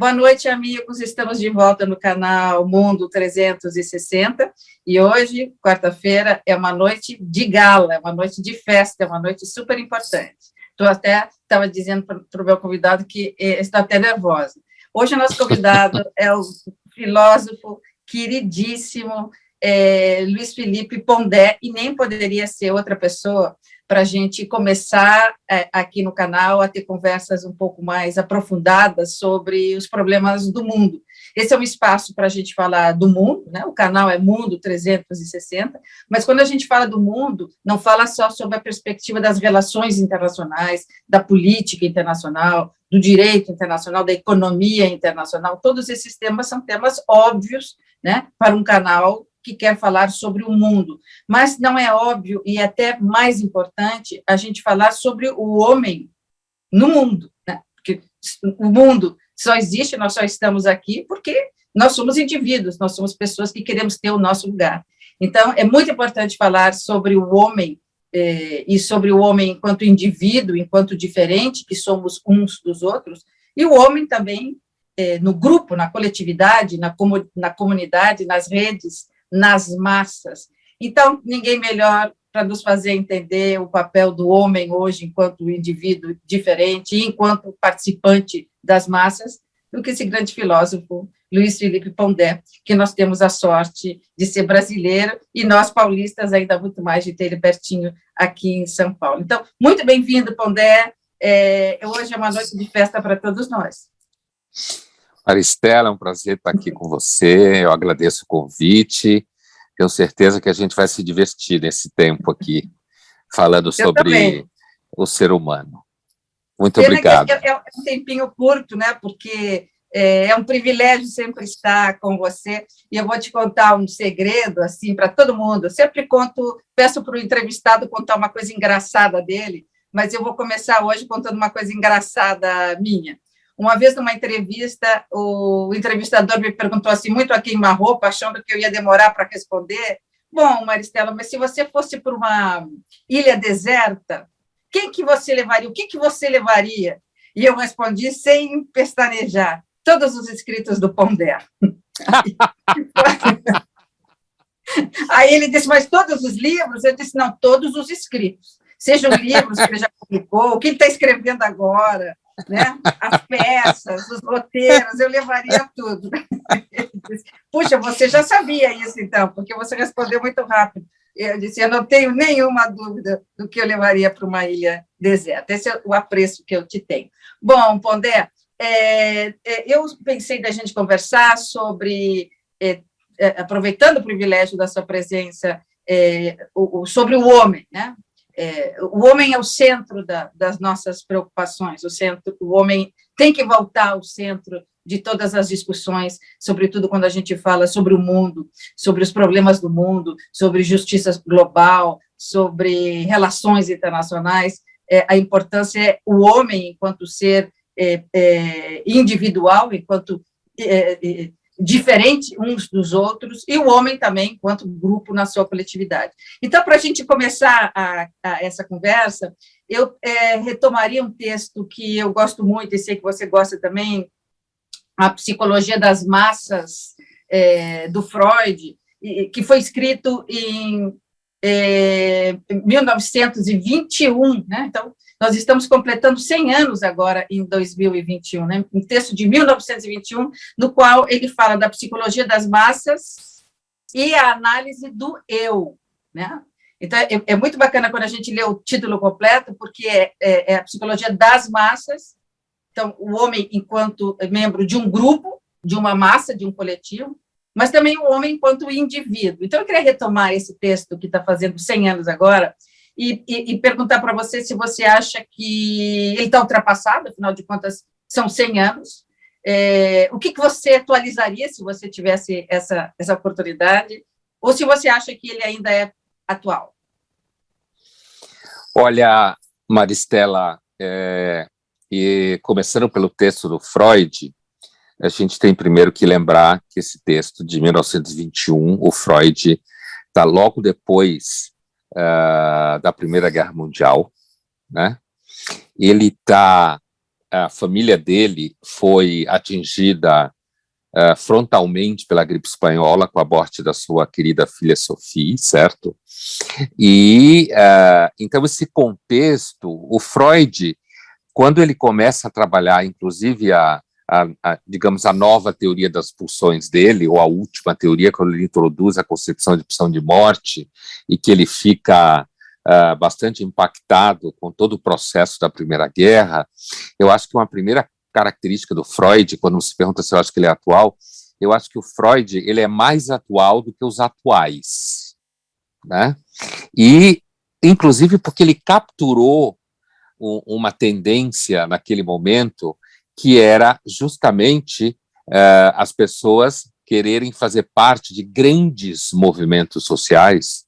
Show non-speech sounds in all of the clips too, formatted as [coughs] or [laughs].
Boa noite, amigos. Estamos de volta no canal Mundo 360 e hoje, quarta-feira, é uma noite de gala, é uma noite de festa, é uma noite super importante. Estou até estava dizendo para o meu convidado que está até nervosa. Hoje, o nosso convidado [laughs] é o filósofo queridíssimo é, Luiz Felipe Pondé, e nem poderia ser outra pessoa para a gente começar é, aqui no canal a ter conversas um pouco mais aprofundadas sobre os problemas do mundo. Esse é um espaço para a gente falar do mundo, né? o canal é Mundo 360, mas quando a gente fala do mundo, não fala só sobre a perspectiva das relações internacionais, da política internacional, do direito internacional, da economia internacional, todos esses temas são temas óbvios né, para um canal que quer falar sobre o mundo, mas não é óbvio e até mais importante a gente falar sobre o homem no mundo, né? porque o mundo só existe, nós só estamos aqui porque nós somos indivíduos, nós somos pessoas que queremos ter o nosso lugar. Então, é muito importante falar sobre o homem eh, e sobre o homem enquanto indivíduo, enquanto diferente, que somos uns dos outros, e o homem também eh, no grupo, na coletividade, na, comu na comunidade, nas redes, nas massas. Então, ninguém melhor para nos fazer entender o papel do homem hoje enquanto indivíduo diferente enquanto participante das massas do que esse grande filósofo Luiz Felipe Pondé, que nós temos a sorte de ser brasileiro e nós paulistas ainda muito mais de ter ele pertinho aqui em São Paulo. Então, muito bem-vindo, Pondé. É, hoje é uma noite de festa para todos nós. Maristela, é um prazer estar aqui com você, eu agradeço o convite, tenho certeza que a gente vai se divertir nesse tempo aqui, falando eu sobre também. o ser humano. Muito Pena obrigado. É, é, um tempinho curto, né, porque é, é, um privilégio sempre estar com você, e eu vou te contar um segredo, assim, para todo mundo, eu sempre conto, peço para o entrevistado contar uma coisa engraçada dele, mas eu vou começar hoje contando uma coisa engraçada minha. Uma vez, numa entrevista, o entrevistador me perguntou assim, muito a queima-roupa, achando que eu ia demorar para responder. Bom, Maristela, mas se você fosse para uma ilha deserta, quem que você levaria? O que, que você levaria? E eu respondi sem pestanejar, todos os escritos do Pondé. [laughs] Aí ele disse, mas todos os livros? Eu disse, não, todos os escritos. Sejam livros que ele já publicou, o que ele está escrevendo agora, né? as peças, os roteiros, eu levaria tudo. [laughs] Puxa, você já sabia isso, então, porque você respondeu muito rápido. Eu disse, eu não tenho nenhuma dúvida do que eu levaria para uma ilha deserta. Esse é o apreço que eu te tenho. Bom, Pondé, é, é, eu pensei da gente conversar sobre, é, é aproveitando o privilégio da sua presença, é, o, sobre o homem, né? É, o homem é o centro da, das nossas preocupações, o, centro, o homem tem que voltar ao centro de todas as discussões, sobretudo quando a gente fala sobre o mundo, sobre os problemas do mundo, sobre justiça global, sobre relações internacionais. É, a importância é o homem enquanto ser é, é individual, enquanto é, é, diferente uns dos outros, e o homem também, enquanto grupo na sua coletividade. Então, para a gente começar a, a essa conversa, eu é, retomaria um texto que eu gosto muito, e sei que você gosta também, a Psicologia das Massas, é, do Freud, que foi escrito em é, 1921, né? Então, nós estamos completando 100 anos agora em 2021, né? Um texto de 1921, no qual ele fala da psicologia das massas e a análise do eu, né? Então, é, é muito bacana quando a gente lê o título completo, porque é, é, é a psicologia das massas, então, o homem enquanto membro de um grupo, de uma massa, de um coletivo, mas também o homem enquanto indivíduo. Então, eu queria retomar esse texto que está fazendo 100 anos agora, e, e, e perguntar para você se você acha que ele está ultrapassado, afinal de contas, são 100 anos. É, o que, que você atualizaria se você tivesse essa, essa oportunidade? Ou se você acha que ele ainda é atual? Olha, Maristela, é, e começando pelo texto do Freud, a gente tem primeiro que lembrar que esse texto de 1921, o Freud está logo depois uh, da Primeira Guerra Mundial, né? Ele está a família dele foi atingida uh, frontalmente pela gripe espanhola com a morte da sua querida filha Sophie, certo? E uh, então esse contexto, o Freud, quando ele começa a trabalhar, inclusive a, a, a, digamos a nova teoria das pulsões dele, ou a última teoria quando ele introduz a concepção de pulsão de morte e que ele fica Uh, bastante impactado com todo o processo da Primeira Guerra, eu acho que uma primeira característica do Freud, quando se pergunta se eu acho que ele é atual, eu acho que o Freud ele é mais atual do que os atuais, né? E inclusive porque ele capturou um, uma tendência naquele momento que era justamente uh, as pessoas quererem fazer parte de grandes movimentos sociais,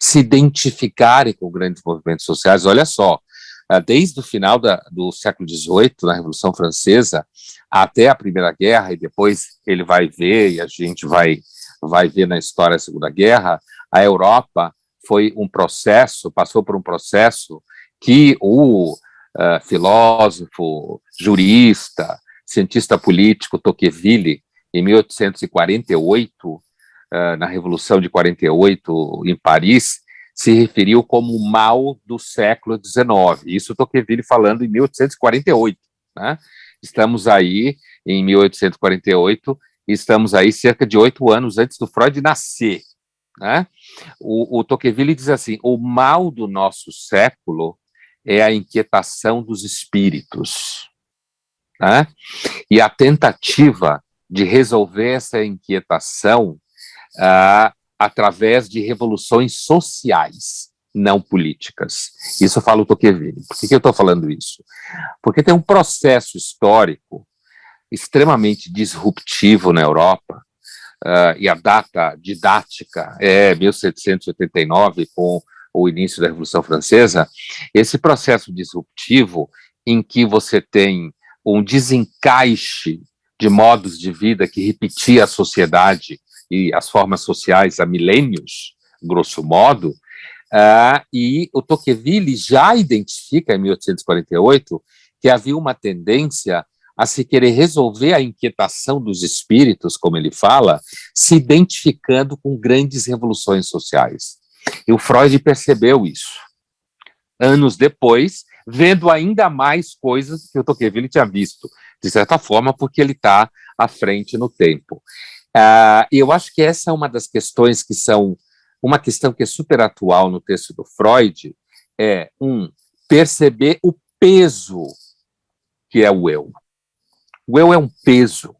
se identificarem com grandes movimentos sociais. Olha só, ah, desde o final da, do século XVIII, na Revolução Francesa, até a Primeira Guerra, e depois ele vai ver, e a gente vai, vai ver na história da Segunda Guerra, a Europa foi um processo, passou por um processo que o uh, filósofo, jurista, cientista político Tocqueville, em 1848, uh, ah, na Revolução de 48 em Paris, se referiu como o mal do século XIX. Isso Tocqueville falando em 1848. Né? Estamos aí em 1848, estamos aí cerca de oito anos antes do Freud nascer. Né? O, o Tocqueville diz assim: o mal do nosso século é a inquietação dos espíritos. Né? E a tentativa de resolver essa inquietação ah, através de revoluções sociais, não políticas. Isso eu falo Tocqueville. Por que, que eu estou falando isso? Porque tem um processo histórico extremamente disruptivo na Europa, uh, e a data didática é 1789, com o início da Revolução Francesa, esse processo disruptivo em que você tem um desencaixe de modos de vida que repetia a sociedade e as formas sociais há milênios, grosso modo, uh, e o Tocqueville já identifica, em 1848, que havia uma tendência a se querer resolver a inquietação dos espíritos, como ele fala, se identificando com grandes revoluções sociais. E o Freud percebeu isso. Anos depois, vendo ainda mais coisas que o Tocqueville tinha visto, de certa forma, porque ele está à frente no tempo. Uh, e eu acho que essa é uma das questões que são uma questão que é super atual no texto do Freud, é um perceber o peso que é o eu. O eu é um peso,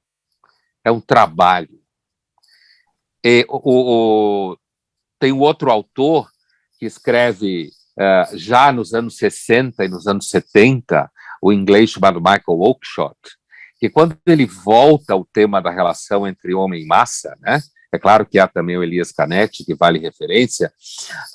é um trabalho. E, o, o, tem um outro autor que escreve uh, já nos anos 60 e nos anos 70, o inglês chamado Michael Oakeshott, que quando ele volta ao tema da relação entre homem e massa, né? É claro que há também o Elias Canetti, que vale referência.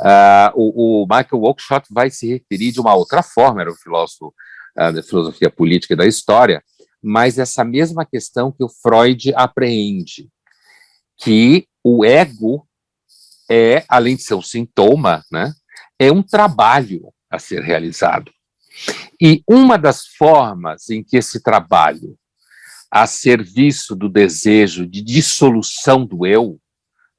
Uh, o, o, Michael Oakeshott vai se referir de uma outra forma, era um filósofo uh, da filosofia política e da história, mas essa mesma questão que o Freud apreende, que o ego é, além de ser um sintoma, né, é um trabalho a ser realizado. E uma das formas em que esse trabalho a serviço do desejo de dissolução do eu,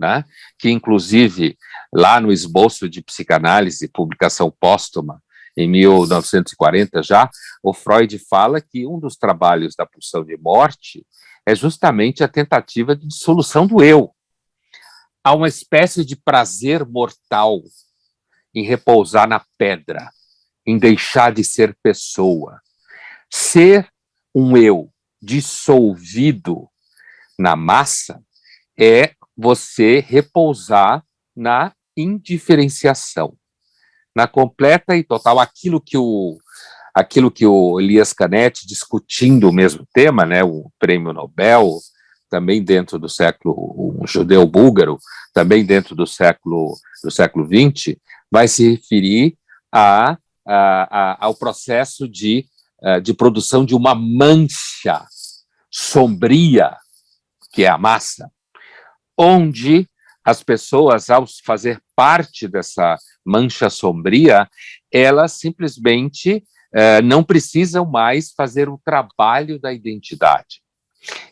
né? que inclusive lá no esboço de psicanálise, publicação póstuma, em 1940 já, o Freud fala que um dos trabalhos da pulsão de morte é justamente a tentativa de dissolução do eu. Há uma espécie de prazer mortal em repousar na pedra, em deixar de ser pessoa. Ser um eu dissolvido na massa é você repousar na indiferenciação, na completa e total aquilo que o aquilo que o Elias Canetti discutindo o mesmo tema, né, o Prêmio Nobel, também dentro do século um judeu búlgaro, também dentro do século do século XX, vai se referir a, a, a ao processo de eh, de produção de uma mancha sombria, que é a massa, onde as pessoas, ao fazer parte dessa mancha sombria, elas simplesmente uh, não precisam mais fazer o trabalho da identidade.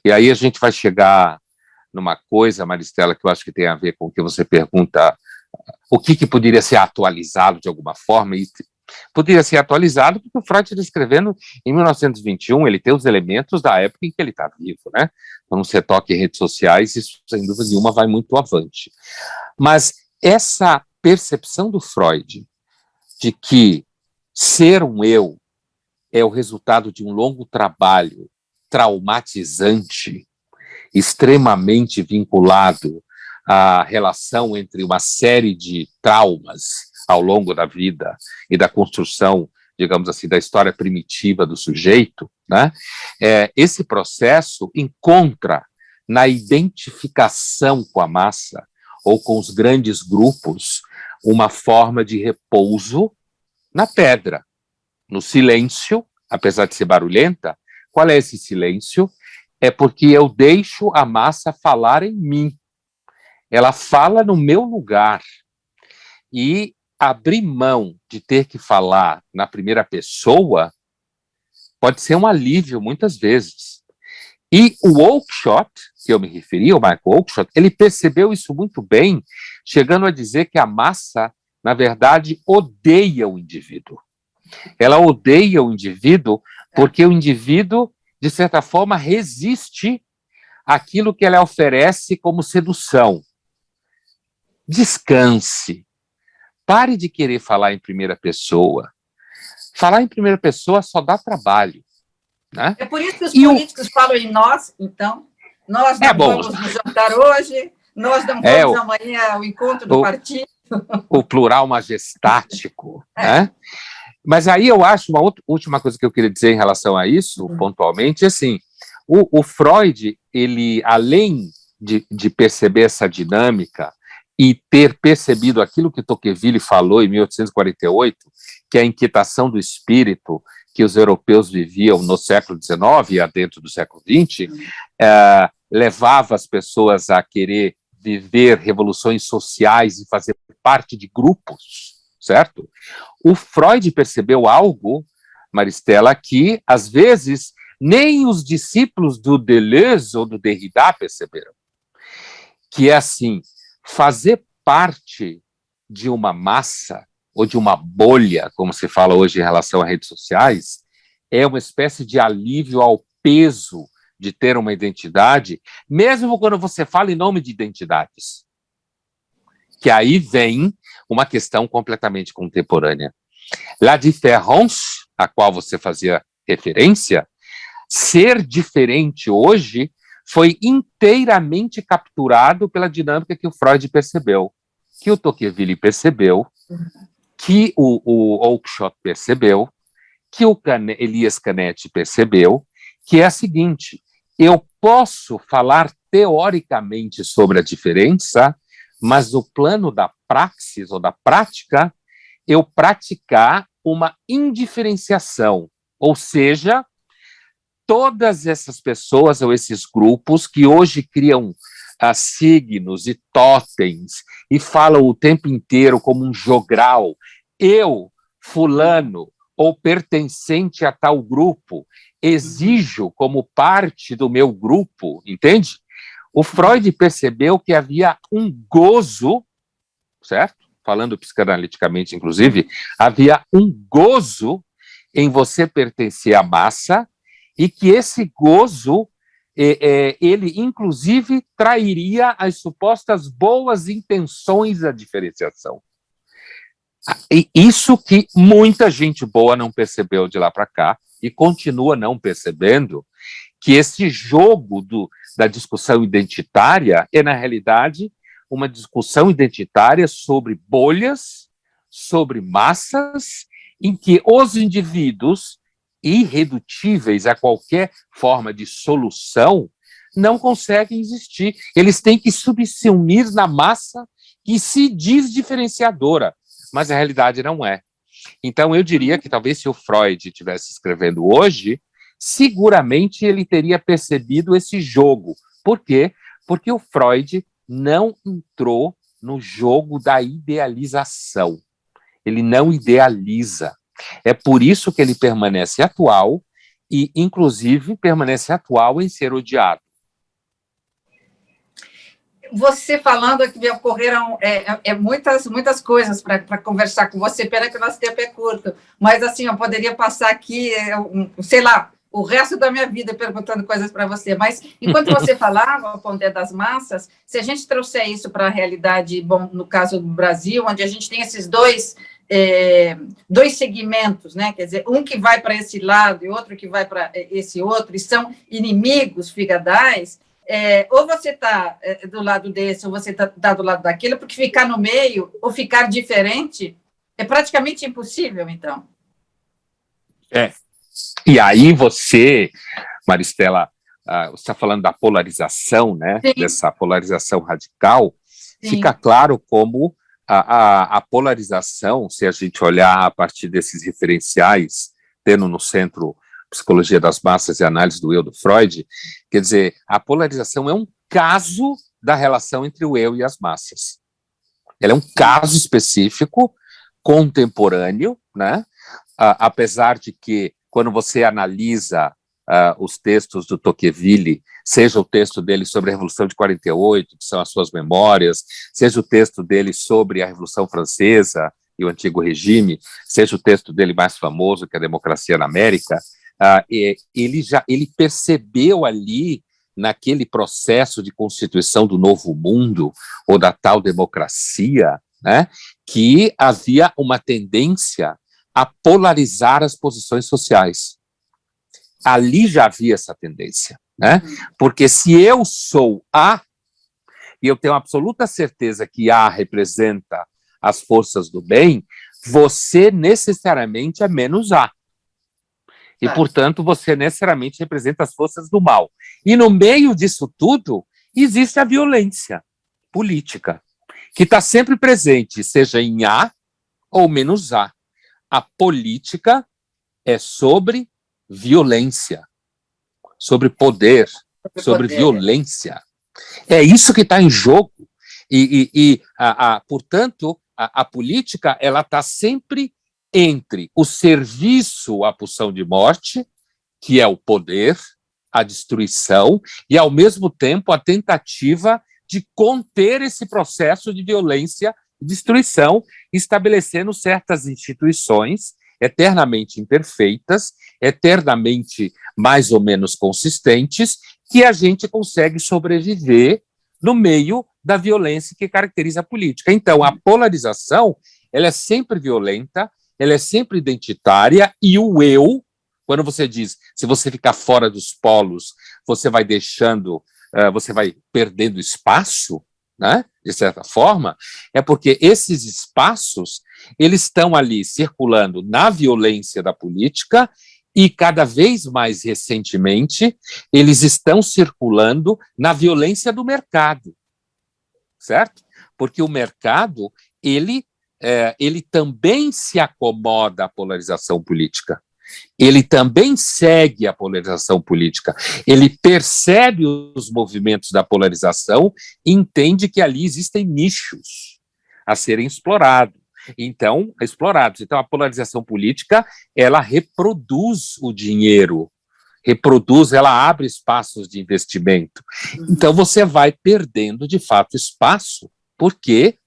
E aí a gente vai chegar numa coisa, Maristela, que eu acho que tem a ver com o que você pergunta, o que, que poderia ser atualizado de alguma forma, e poderia ser atualizado porque o Freud está escrevendo em 1921, ele tem os elementos da época em que ele está vivo, né? Então, se toque em redes sociais, isso, sem dúvida nenhuma, vai muito avante. Mas essa percepção do Freud de que ser um eu é o resultado de um longo trabalho traumatizante, extremamente vinculado à relação entre uma série de traumas ao longo da vida e da construção, digamos assim, da história primitiva do sujeito, né? É, esse processo encontra na identificação com a massa ou com os grandes grupos uma forma de repouso na pedra, no silêncio, apesar de ser barulhenta. Qual é esse silêncio? É porque eu deixo a massa falar em mim. Ela fala no meu lugar. E abrir mão de ter que falar na primeira pessoa pode ser um alívio muitas vezes. E o Oakeshott, que eu me referi, o Michael Oakeshott, ele percebeu isso muito bem, chegando a dizer que a massa, na verdade, odeia o indivíduo. Ela odeia o indivíduo porque o indivíduo, de certa forma, resiste àquilo que ela oferece como sedução. Descanse, Pare de querer falar em primeira pessoa. Falar em primeira pessoa só dá trabalho. Né? É por isso que os e políticos o... falam em nós, então. Nós não é vamos nos jantar hoje, nós não é, vamos o... amanhã ao encontro do o... partido. O plural majestático. [laughs] é. né? Mas aí eu acho uma outra, última coisa que eu queria dizer em relação a isso, hum. pontualmente, é assim, o, o Freud, ele, além de, de perceber essa dinâmica e ter percebido aquilo que Tocqueville falou em 1848, que é a inquietação do espírito que os europeus viviam no século XIX e dentro do século XX, é, levava as pessoas a querer viver revoluções sociais e fazer parte de grupos, certo? O Freud percebeu algo, Maristela, que às vezes nem os discípulos do Deleuze ou do Derrida perceberam, que é assim, fazer parte de uma massa ou de uma bolha, como se fala hoje em relação a redes sociais, é uma espécie de alívio ao peso de ter uma identidade, mesmo quando você fala em nome de identidades. Que aí vem uma questão completamente contemporânea. La différence, a qual você fazia referência, ser diferente hoje foi inteiramente capturado pela dinâmica que o Freud percebeu, que o Tocqueville percebeu, que o, o Oakeshott percebeu, que o Cane Elias Canetti percebeu, que é a seguinte: eu posso falar teoricamente sobre a diferença, mas no plano da praxis ou da prática, eu praticar uma indiferenciação, ou seja, todas essas pessoas ou esses grupos que hoje criam uh, signos e totens e falam o tempo inteiro como um jogral, eu, fulano, ou pertencente a tal grupo, exijo como parte do meu grupo, entende? O Freud percebeu que havia um gozo, certo? Falando psicanaliticamente, inclusive, havia um gozo em você pertencer à massa e que esse gozo é, é, ele inclusive trairia as supostas boas intenções da diferenciação. E isso que muita gente boa não percebeu de lá para cá e continua não percebendo que esse jogo do, da discussão identitária é na realidade uma discussão identitária sobre bolhas, sobre massas, em que os indivíduos irredutíveis a qualquer forma de solução, não conseguem existir. Eles têm que subsumir na massa que se diz diferenciadora, mas a realidade não é. Então, eu diria que talvez se o Freud estivesse escrevendo hoje, seguramente ele teria percebido esse jogo. Por quê? Porque o Freud não entrou no jogo da idealização. Ele não idealiza. É por isso que ele permanece atual e, inclusive, permanece atual em ser odiado. Você falando que me ocorreram é, é, muitas, muitas coisas para conversar com você, pena que o nosso tempo é curto, mas assim, eu poderia passar aqui, é, sei lá, o resto da minha vida perguntando coisas para você. Mas enquanto você [laughs] falava, Pondé das Massas, se a gente trouxer isso para a realidade, bom, no caso do Brasil, onde a gente tem esses dois é, dois segmentos, né? Quer dizer, um que vai para esse lado e outro que vai para esse outro, e são inimigos figadais. É, ou você está é, do lado desse, ou você está tá do lado daquele, porque ficar no meio ou ficar diferente é praticamente impossível, então. É, e aí você, Maristela, uh, você está falando da polarização, né? Sim. Dessa polarização radical. Sim. Fica claro como a, a, a, polarização, se a gente olhar a partir desses referenciais, tendo no centro Psicologia das Massas e Análise do Eu do Freud, quer dizer, a polarização é um caso da relação entre o eu e as massas. Ela é um caso específico, contemporâneo, né? Uh, apesar de que quando você analisa uh, os textos do Tocqueville, seja o texto dele sobre a Revolução de 48, que são as suas memórias, seja o texto dele sobre a Revolução Francesa e o antigo regime, seja o texto dele mais famoso, que é a Democracia na América, uh, ele já ele percebeu ali naquele processo de constituição do novo mundo ou da tal democracia, né, que havia uma tendência a polarizar as posições sociais. Ali já havia essa tendência, né? Porque se eu sou A, e eu tenho absoluta certeza que A representa as forças do bem, você necessariamente é menos A. E, portanto, você necessariamente representa as forças do mal. E no meio disso tudo, existe a violência política, que está sempre presente, seja em A ou menos A a política é sobre violência, sobre poder, sobre, poder. violência. É isso que está em jogo. E, e, e a, a, portanto, a, a política ela está sempre entre o serviço à pulsão de morte, que é o poder, a destruição, e, ao mesmo tempo, a tentativa de conter esse processo de violência destruição, estabelecendo certas instituições eternamente imperfeitas, eternamente mais ou menos consistentes, que a gente consegue sobreviver no meio da violência que caracteriza a política. Então, a polarização, ela é sempre violenta, ela é sempre identitária e o eu, quando você diz, se você ficar fora dos polos, você vai deixando, uh, você vai perdendo espaço, né, de certa forma, é porque esses espaços eles estão ali circulando na violência da política e cada vez mais recentemente eles estão circulando na violência do mercado, certo? Porque o mercado ele é, ele também se acomoda à polarização política ele também segue a polarização política. Ele percebe os movimentos da polarização e entende que ali existem nichos a serem explorados. Então, explorados. Então, a polarização política, ela reproduz o dinheiro, reproduz, ela abre espaços de investimento. Então, você vai perdendo, de fato, espaço. Por quê?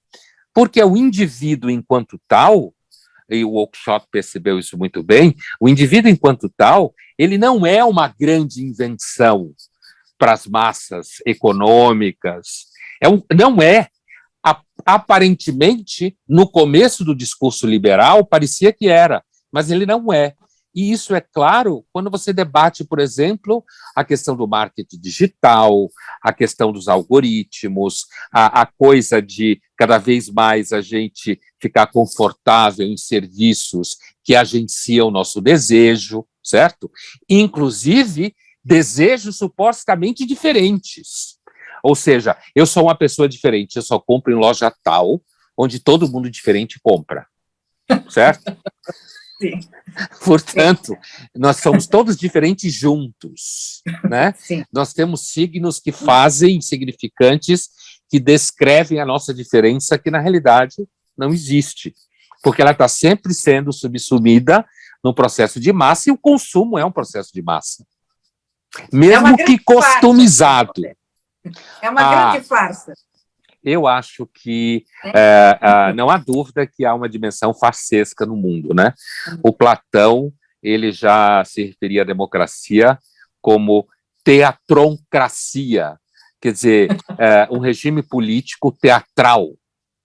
Porque o indivíduo, enquanto tal, e o Oakeshott percebeu isso muito bem, o indivíduo enquanto tal, ele não é uma grande invenção para as massas econômicas, é um, não é. Aparentemente, no começo do discurso liberal, parecia que era, mas ele não é. E isso é claro quando você debate, por exemplo, a questão do marketing digital, a questão dos algoritmos, a, a coisa de cada vez mais a gente ficar confortável em serviços que agenciam o nosso desejo, certo? Inclusive, desejos supostamente diferentes. Ou seja, eu sou uma pessoa diferente, eu só compro em loja tal, onde todo mundo diferente compra. Certo? Sim. Portanto, nós somos todos diferentes juntos, né? Sim. Nós temos signos que fazem significantes que descrevem a nossa diferença que na realidade não existe. porque ela está sempre sendo subsumida no processo de massa e o consumo é um processo de massa, mesmo é que customizado. É uma ah, grande farsa. Eu acho que é, é, não há dúvida que há uma dimensão farsesca no mundo, né? Uhum. O Platão ele já se referia à democracia como teatroncracia, quer dizer, [laughs] é, um regime político teatral.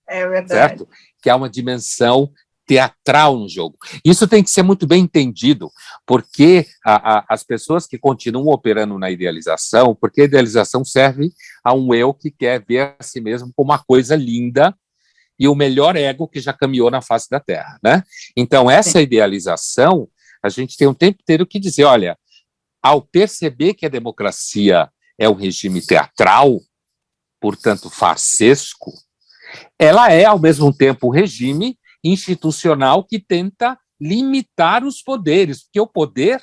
É verdade. Certo? Que há uma dimensão teatral no jogo. Isso tem que ser muito bem entendido, porque a, a, as pessoas que continuam operando na idealização, porque a idealização serve a um eu que quer ver a si mesmo como uma coisa linda e o melhor ego que já caminhou na face da Terra, né? Então essa idealização, a gente tem um tempo inteiro que dizer, olha, ao perceber que a democracia é um regime teatral, portanto farsesco, ela é ao mesmo tempo um regime institucional que tenta limitar os poderes, porque o poder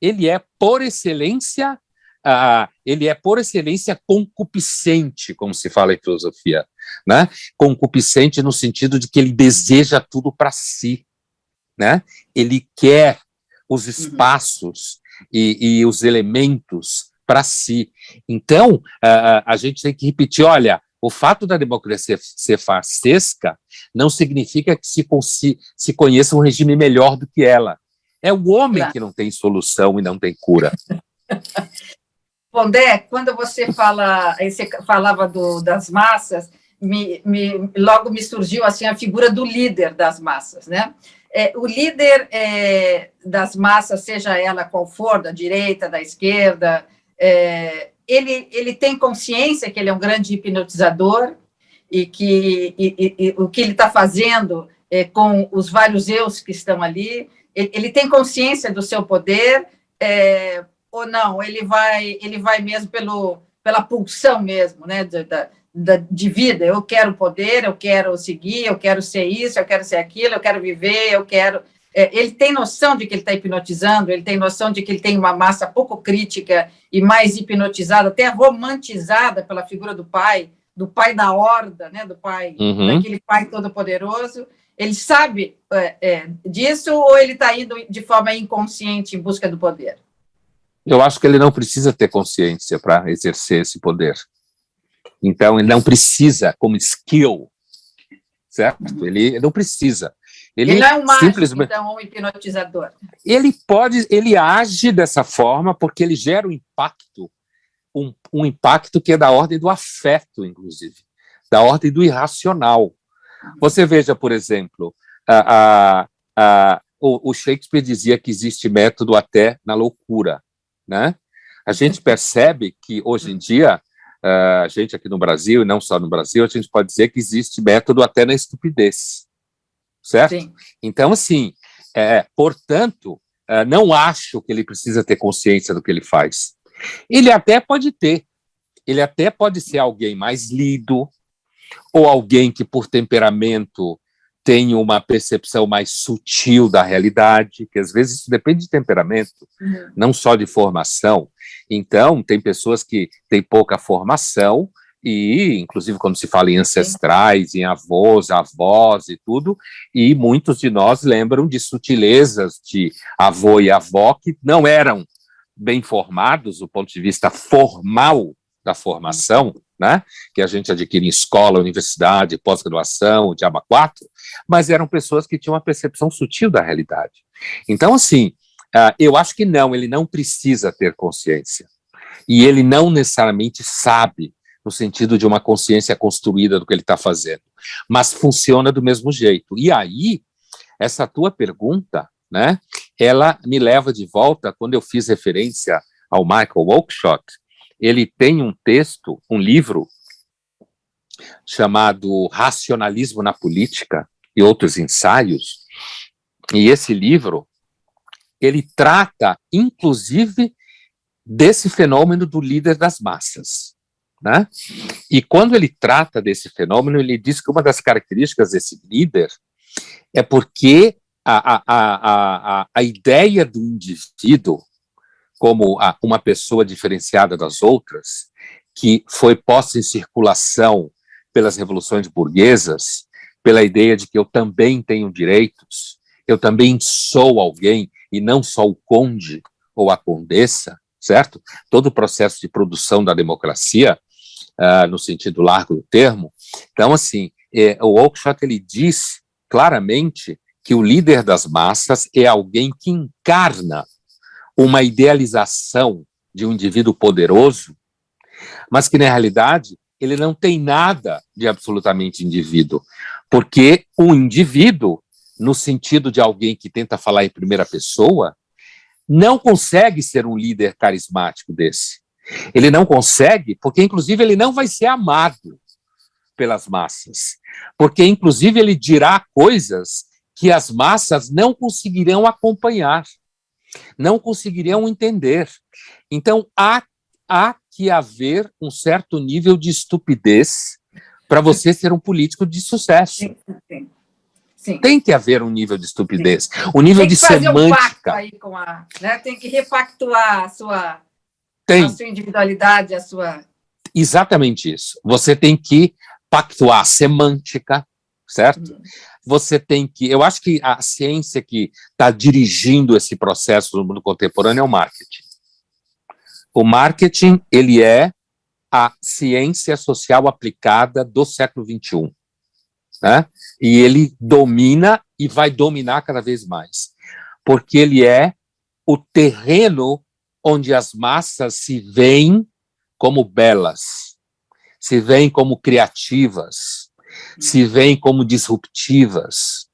ele é por excelência uh, ele é por excelência concupiscente, como se fala em filosofia, né? Concupiscente no sentido de que ele deseja tudo para si, né? Ele quer os uhum. espaços uhum. e, e, os elementos para si. Então, uh, a gente tem que repetir: olha, o fato da democracia ser farsesca não significa que se, se conheça um regime melhor do que ela. É o homem claro. que não tem solução e não tem cura. [laughs] Pondé, quando você fala, você falava do, das massas, me, me, logo me surgiu assim a figura do líder das massas, né? É, o líder é, das massas, seja ela qual for, da direita, da esquerda, é, ele, ele tem consciência que ele é um grande hipnotizador e que e, e, e, o que ele está fazendo é, com os vários eus que estão ali, ele, ele tem consciência do seu poder é, ou não? Ele vai ele vai mesmo pelo pela pulsão mesmo, né, de, da, de vida. Eu quero poder, eu quero seguir, eu quero ser isso, eu quero ser aquilo, eu quero viver, eu quero é, ele tem noção de que ele está hipnotizando, ele tem noção de que ele tem uma massa pouco crítica e mais hipnotizada, até romantizada pela figura do pai, do pai da horda, né, do pai, uhum. daquele pai todo-poderoso. Ele sabe é, é, disso ou ele está indo de forma inconsciente em busca do poder? Eu acho que ele não precisa ter consciência para exercer esse poder. Então, ele não precisa, como skill, certo? Ele não precisa. Ele, ele não é um mágico, simplesmente... então, um hipnotizador. Ele pode, ele age dessa forma porque ele gera um impacto, um, um impacto que é da ordem do afeto, inclusive, da ordem do irracional. Você veja, por exemplo, a, a, a, o, o Shakespeare dizia que existe método até na loucura, né? A gente percebe que hoje em dia a gente aqui no Brasil e não só no Brasil, a gente pode dizer que existe método até na estupidez certo? Sim. Então, assim, é, portanto, é, não acho que ele precisa ter consciência do que ele faz. Ele até pode ter, ele até pode ser alguém mais lido, ou alguém que, por temperamento, tem uma percepção mais sutil da realidade, que às vezes isso depende de temperamento, uhum. não só de formação. Então, tem pessoas que têm pouca formação, e inclusive quando se fala em ancestrais, em avós, avós e tudo, e muitos de nós lembram de sutilezas de avô e avó que não eram bem formados do ponto de vista formal da formação, né, que a gente adquire em escola, universidade, pós-graduação, diaba 4, mas eram pessoas que tinham uma percepção sutil da realidade. Então, assim, uh, eu acho que não, ele não precisa ter consciência. E ele não necessariamente sabe no sentido de uma consciência construída do que ele está fazendo, mas funciona do mesmo jeito. E aí, essa tua pergunta, né, ela me leva de volta quando eu fiz referência ao Michael Oakeshott, ele tem um texto, um livro chamado Racionalismo na Política e outros ensaios. E esse livro ele trata inclusive desse fenômeno do líder das massas. Né? E quando ele trata desse fenômeno, ele diz que uma das características desse líder é porque a, a, a, a, ideia do indivíduo como uma pessoa diferenciada das outras, que foi posta em circulação pelas revoluções burguesas, pela ideia de que eu também tenho direitos, eu também sou alguém e não só o conde ou a condessa, certo? Todo o processo de produção da democracia, uh, no sentido largo do termo. Então, assim, é, o Oakeshott, ele diz claramente que o líder das massas é alguém que encarna uma idealização de um indivíduo poderoso, mas que, na realidade, ele não tem nada de absolutamente indivíduo, porque o indivíduo, no sentido de alguém que tenta falar em primeira pessoa, não consegue ser um líder carismático desse. Ele não consegue, porque inclusive ele não vai ser amado pelas massas, porque inclusive ele dirá coisas que as massas não conseguirão acompanhar, não conseguirão entender. Então há, há que haver um certo nível de estupidez para você ser um político de sucesso. Sim, sim. Sim. Tem que haver um nível de estupidez, um nível de semântica. Um a, né? Tem que repactuar a sua, tem. a sua individualidade, a sua. Exatamente isso. Você tem que pactuar a semântica, certo? Uhum. Você tem que. Eu acho que a ciência que está dirigindo esse processo no mundo contemporâneo é o marketing. O marketing ele é a ciência social aplicada do século XXI né? E ele domina e vai dominar cada vez mais, porque ele é o terreno onde as massas se veem como belas, se veem como criativas, se veem como disruptivas.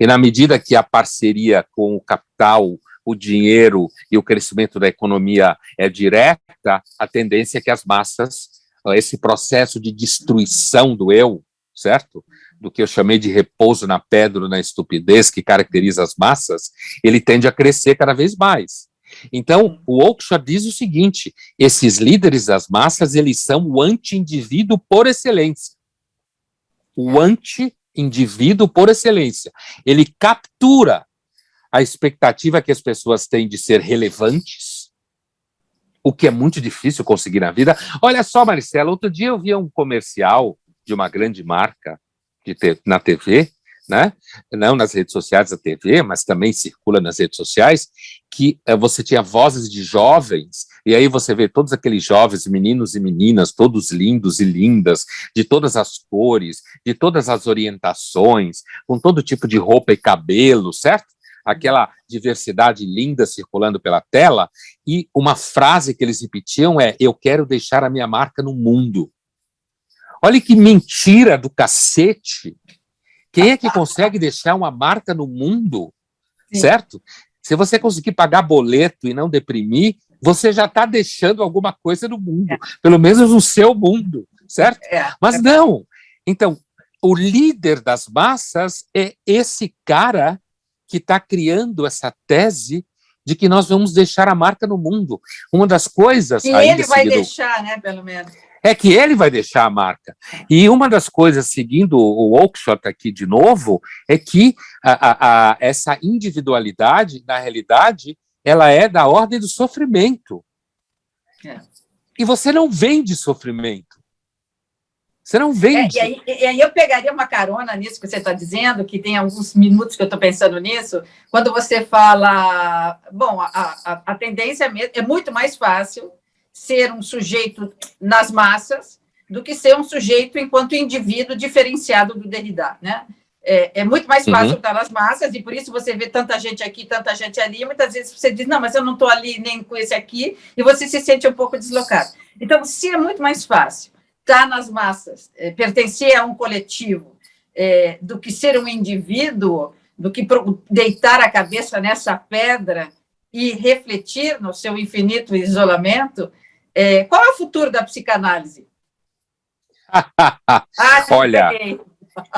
E na medida que a parceria com o capital, o dinheiro e o crescimento da economia é direta, a tendência é que as massas, esse processo de destruição do eu, certo? do que eu chamei de repouso na pedra, na estupidez que caracteriza as massas, ele tende a crescer cada vez mais. Então, o Oakeshott diz o seguinte: esses líderes das massas, eles são o anti-indivíduo por excelência. O anti-indivíduo por excelência. Ele captura a expectativa que as pessoas têm de ser relevantes, o que é muito difícil conseguir na vida. Olha só, Marcela, outro dia eu vi um comercial de uma grande marca de na TV, né? não nas redes sociais da TV, mas também circula nas redes sociais, que uh, você tinha vozes de jovens, e aí você vê todos aqueles jovens, meninos e meninas, todos lindos e lindas, de todas as cores, de todas as orientações, com todo tipo de roupa e cabelo, certo? Aquela diversidade linda circulando pela tela, e uma frase que eles repetiam é: Eu quero deixar a minha marca no mundo. Olha que mentira do cacete. Quem é que consegue deixar uma marca no mundo? Sim. Certo? Se você conseguir pagar boleto e não deprimir, você já está deixando alguma coisa no mundo, é. pelo menos no seu mundo, certo? É. Mas não. Então, o líder das massas é esse cara que está criando essa tese de que nós vamos deixar a marca no mundo. Uma das coisas. E ele vai seguido, deixar, né, pelo menos é que ele vai deixar a marca. E uma das coisas, seguindo o Oakeshott aqui de novo, é que a, a, a, essa individualidade, na realidade, ela é da ordem do sofrimento. É. E você não vende sofrimento. Você não vende. É, e, aí, e, aí, eu pegaria uma carona nisso que você está dizendo, que tem alguns minutos que eu estou pensando nisso, quando você fala, bom, a, a, a tendência é muito mais fácil ser um sujeito nas massas do que ser um sujeito enquanto indivíduo diferenciado do Derrida, né? É, é muito mais fácil uhum. estar nas massas e por isso você vê tanta gente aqui, tanta gente ali. Muitas vezes você diz, não, mas eu não estou ali nem com esse aqui, e você se sente um pouco deslocado. Então, se é muito mais fácil estar nas massas, é, pertencer a um coletivo, é, do que ser um indivíduo, do que deitar a cabeça nessa pedra e refletir no seu infinito isolamento, é, qual é o futuro da psicanálise? [laughs] ah, Olha,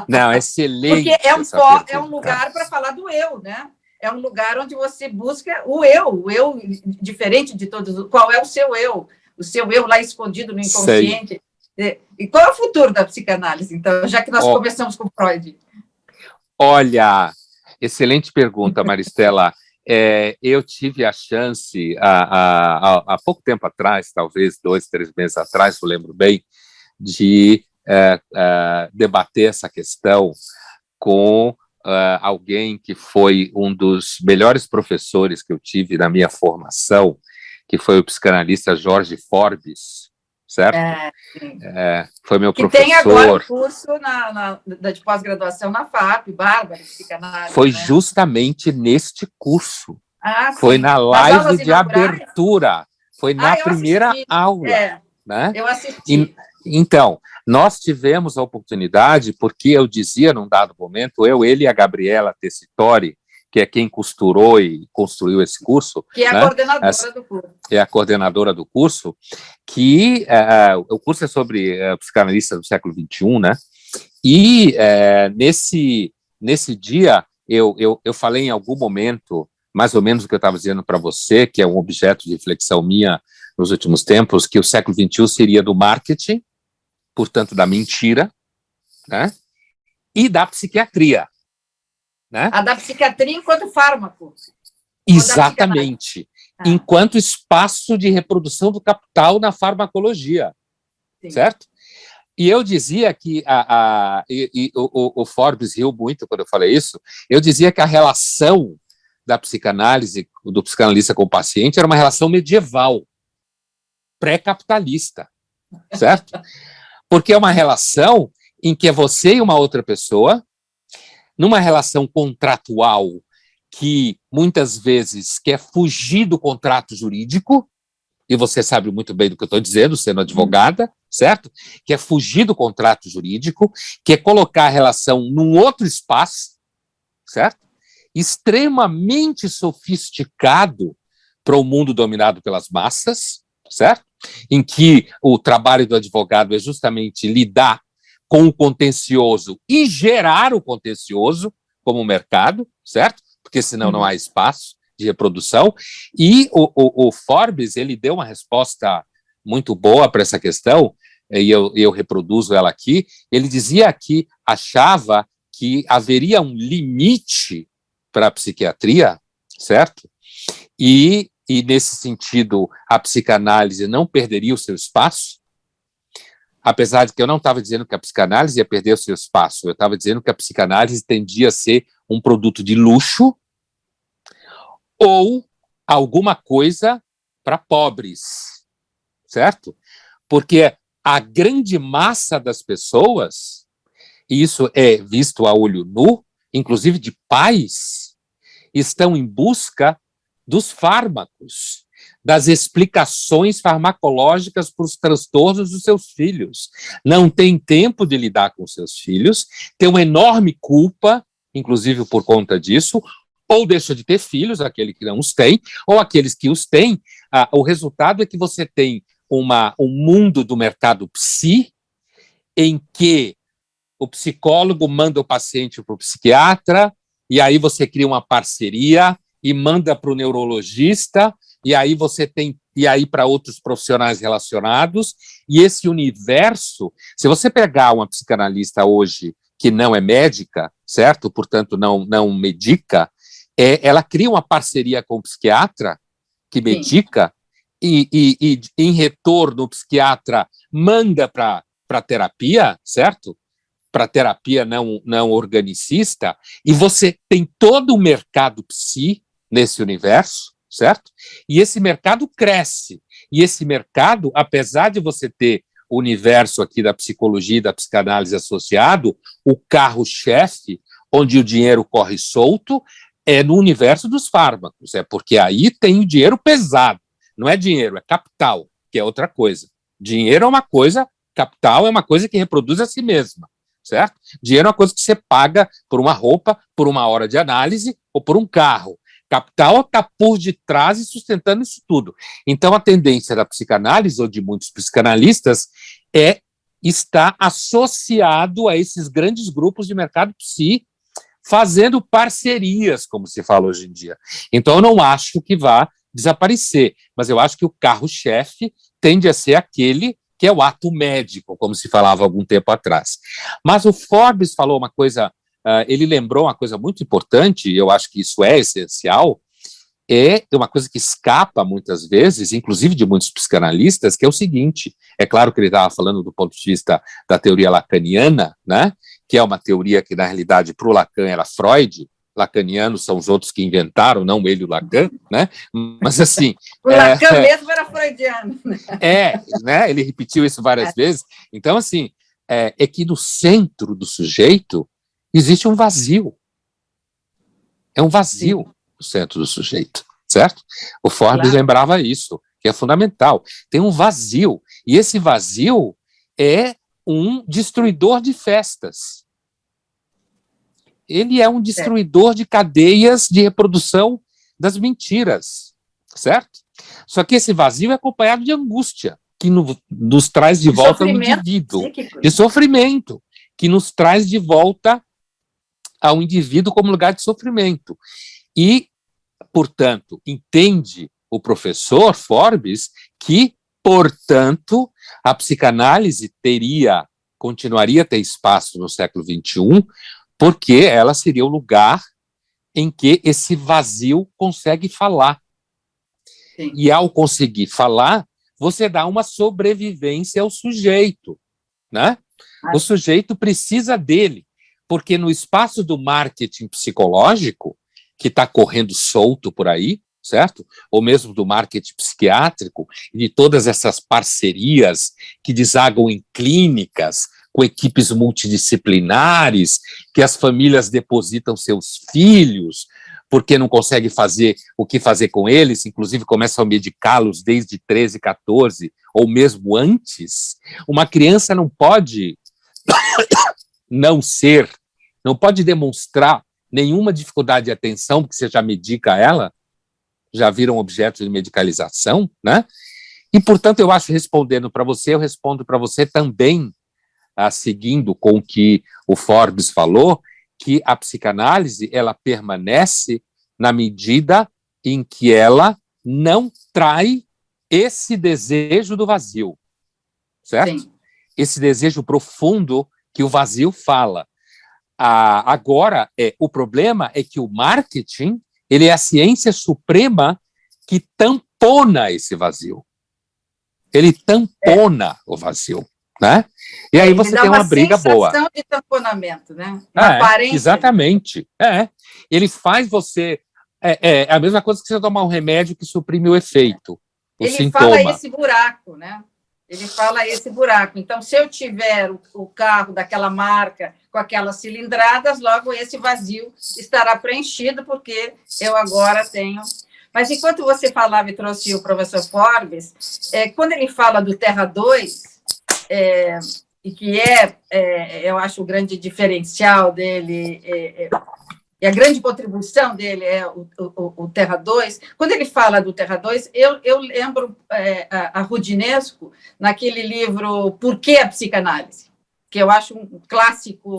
não, excelente. Porque é um, é um lugar para falar do eu, né? É um lugar onde você busca o eu, o eu diferente de todos. Qual é o seu eu? O seu eu lá escondido no inconsciente. Sei. E qual é o futuro da psicanálise, então, já que nós oh. começamos com Freud? Olha, excelente pergunta, Maristela. É, eu tive a chance, há, há, pouco tempo atrás, talvez dois, três meses atrás, eu lembro bem, de é, é, debater essa questão com uh, alguém que foi um dos melhores professores que eu tive na minha formação, que foi o psicanalista Jorge Forbes, certo? É, é, foi meu que professor. Que tem agora curso na, na, de pós-graduação na FAP, Bárbara, de psicanálise. Foi né? justamente neste curso. Ah, foi na live de abertura. Foi na ah, primeira assisti. aula. É, né? Eu assisti. E, então, nós tivemos a oportunidade, porque eu dizia num dado momento, eu, ele e a Gabriela Tessitori, que é quem costurou e construiu esse curso. Que é né? a coordenadora Essa, do curso. É a coordenadora do curso, que uh, o curso é sobre uh, psicanalista do século XXI, né? E uh, nesse, nesse dia, eu, eu, eu falei em algum momento, mais ou menos o que eu estava dizendo para você, que é um objeto de reflexão minha nos últimos tempos, que o século XXI seria do marketing, portanto, da mentira, né? E da psiquiatria. Né? A da psiquiatria enquanto fármaco. Exatamente. Ah. Enquanto espaço de reprodução do capital na farmacologia. Sim. Certo? E eu dizia que a, a e, e, o, o, Forbes riu muito quando eu falei isso. Eu dizia que a relação da psicanálise, do psicanalista com o paciente, era uma relação medieval, pré-capitalista, certo? [laughs] Porque é uma relação em que é você e uma outra pessoa, numa relação contratual que muitas vezes quer fugir do contrato jurídico, e você sabe muito bem do que eu estou dizendo, sendo advogada, certo? Que é fugir do contrato jurídico, que é colocar a relação num outro espaço, certo? Extremamente sofisticado para o mundo dominado pelas massas, certo? em que o trabalho do advogado é justamente lidar com o contencioso e gerar o contencioso como mercado, certo? Porque senão não há uhum. espaço de reprodução. E o, o, o Forbes ele deu uma resposta muito boa para essa questão, e eu, eu reproduzo ela aqui. Ele dizia que achava que haveria um limite para a psiquiatria, certo? E e, nesse sentido, a psicanálise não perderia o seu espaço, apesar de que eu não estava dizendo que a psicanálise ia perder o seu espaço, eu estava dizendo que a psicanálise tendia a ser um produto de luxo ou alguma coisa para pobres, certo? Porque a grande massa das pessoas, e isso é visto a olho nu, inclusive de pais, estão em busca dos fármacos, das explicações farmacológicas para os transtornos dos seus filhos. Não tem tempo de lidar com seus filhos, tem uma enorme culpa, inclusive por conta disso, ou deixa de ter filhos, aquele que não os tem, ou aqueles que os têm. Ah, o resultado é que você tem uma, um mundo do mercado psi, em que o psicólogo manda o paciente para o psiquiatra, e aí você cria uma parceria, e manda para o neurologista, e aí você tem e aí para outros profissionais relacionados, e esse universo, se você pegar uma psicanalista hoje que não é médica, certo? Portanto, não não medica, é, ela cria uma parceria com o psiquiatra que medica e, e, e, em retorno o psiquiatra manda para para terapia, certo? Para terapia não não organicista e você tem todo o mercado psi nesse universo, certo? E esse mercado cresce. E esse mercado, apesar de você ter o universo aqui da psicologia e da psicanálise associado, o carro-chefe, onde o dinheiro corre solto, é no universo dos fármacos. É porque aí tem o dinheiro pesado. Não é dinheiro, é capital, que é outra coisa. Dinheiro é uma coisa, capital é uma coisa que reproduz a si mesma certo? Dinheiro é uma coisa que você paga por uma roupa, por uma hora de análise ou por um carro. Capital está por detrás e sustentando isso tudo. Então, a tendência da psicanálise, ou de muitos psicanalistas, é estar associado a esses grandes grupos de mercado psi, fazendo parcerias, como se fala hoje em dia. Então, eu não acho que vá desaparecer, mas eu acho que o carro-chefe tende a ser aquele que é o ato médico, como se falava algum tempo atrás. Mas o Forbes falou uma coisa uh, ele lembrou uma coisa muito importante, e eu acho que isso é essencial, é uma coisa que escapa muitas vezes, inclusive de muitos psicanalistas, que é o seguinte: é claro que ele estava falando do ponto de vista da teoria lacaniana, né, que é uma teoria que, na realidade, para o Lacan era Freud, lacanianos são os outros que inventaram, não ele o Lacan, né? Mas assim. [laughs] o Lacan é, mesmo era freudiano. É, né? Ele repetiu isso várias é. vezes. Então, assim, é, é, que no centro do sujeito existe um vazio. É um vazio Sim. no centro do sujeito, certo? O Forbes claro. lembrava isso, que é fundamental. Tem um vazio. E esse vazio é um destruidor de festas ele é um destruidor de cadeias de reprodução das mentiras, certo? Só que esse vazio é acompanhado de angústia, que no, nos traz de, de volta o indivíduo, de sofrimento, que nos traz de volta ao indivíduo como lugar de sofrimento. E, portanto, entende o professor Forbes que, portanto, a psicanálise teria, continuaria a ter espaço no século XXI, porque ela seria o lugar em que esse vazio consegue falar. Sim. E ao conseguir falar, você dá uma sobrevivência ao sujeito, né? Ah. O sujeito precisa dele, porque no espaço do marketing psicológico, que está correndo solto por aí, certo? Ou mesmo do marketing psiquiátrico, e de todas essas parcerias que desagam em clínicas, com equipes multidisciplinares, que as famílias depositam seus filhos, porque não consegue fazer o que fazer com eles, inclusive começam a medicá-los desde 13, 14, ou mesmo antes. Uma criança não pode [coughs] não ser, não pode demonstrar nenhuma dificuldade de atenção, porque você já medica ela, já viram objeto de medicalização, né? E, portanto, eu acho, respondendo para você, eu respondo para você também ah, seguindo com o que o Forbes falou, que a psicanálise ela permanece na medida em que ela não trai esse desejo do vazio, certo? Sim. Esse desejo profundo que o vazio fala. Ah, agora, é, o problema é que o marketing ele é a ciência suprema que tampona esse vazio. Ele tampona é. o vazio. Né? E aí você tem uma, uma briga boa. de tamponamento, né? É, exatamente. É. Ele faz você. É, é, a mesma coisa que você tomar um remédio que suprime o efeito. O Ele sintoma. fala esse buraco, né? Ele fala esse buraco. Então, se eu tiver o, o carro daquela marca com aquelas cilindradas, logo esse vazio estará preenchido, porque eu agora tenho mas enquanto você falava e trouxe o professor Forbes, é, quando ele fala do Terra 2, é, e que é, é, eu acho, o grande diferencial dele, é, é e a grande contribuição dele é o, o, o, Terra 2. Quando ele fala do Terra 2, eu, eu lembro é, a, a Rudinesco naquele livro Por que a Psicanálise? Que eu acho um clássico,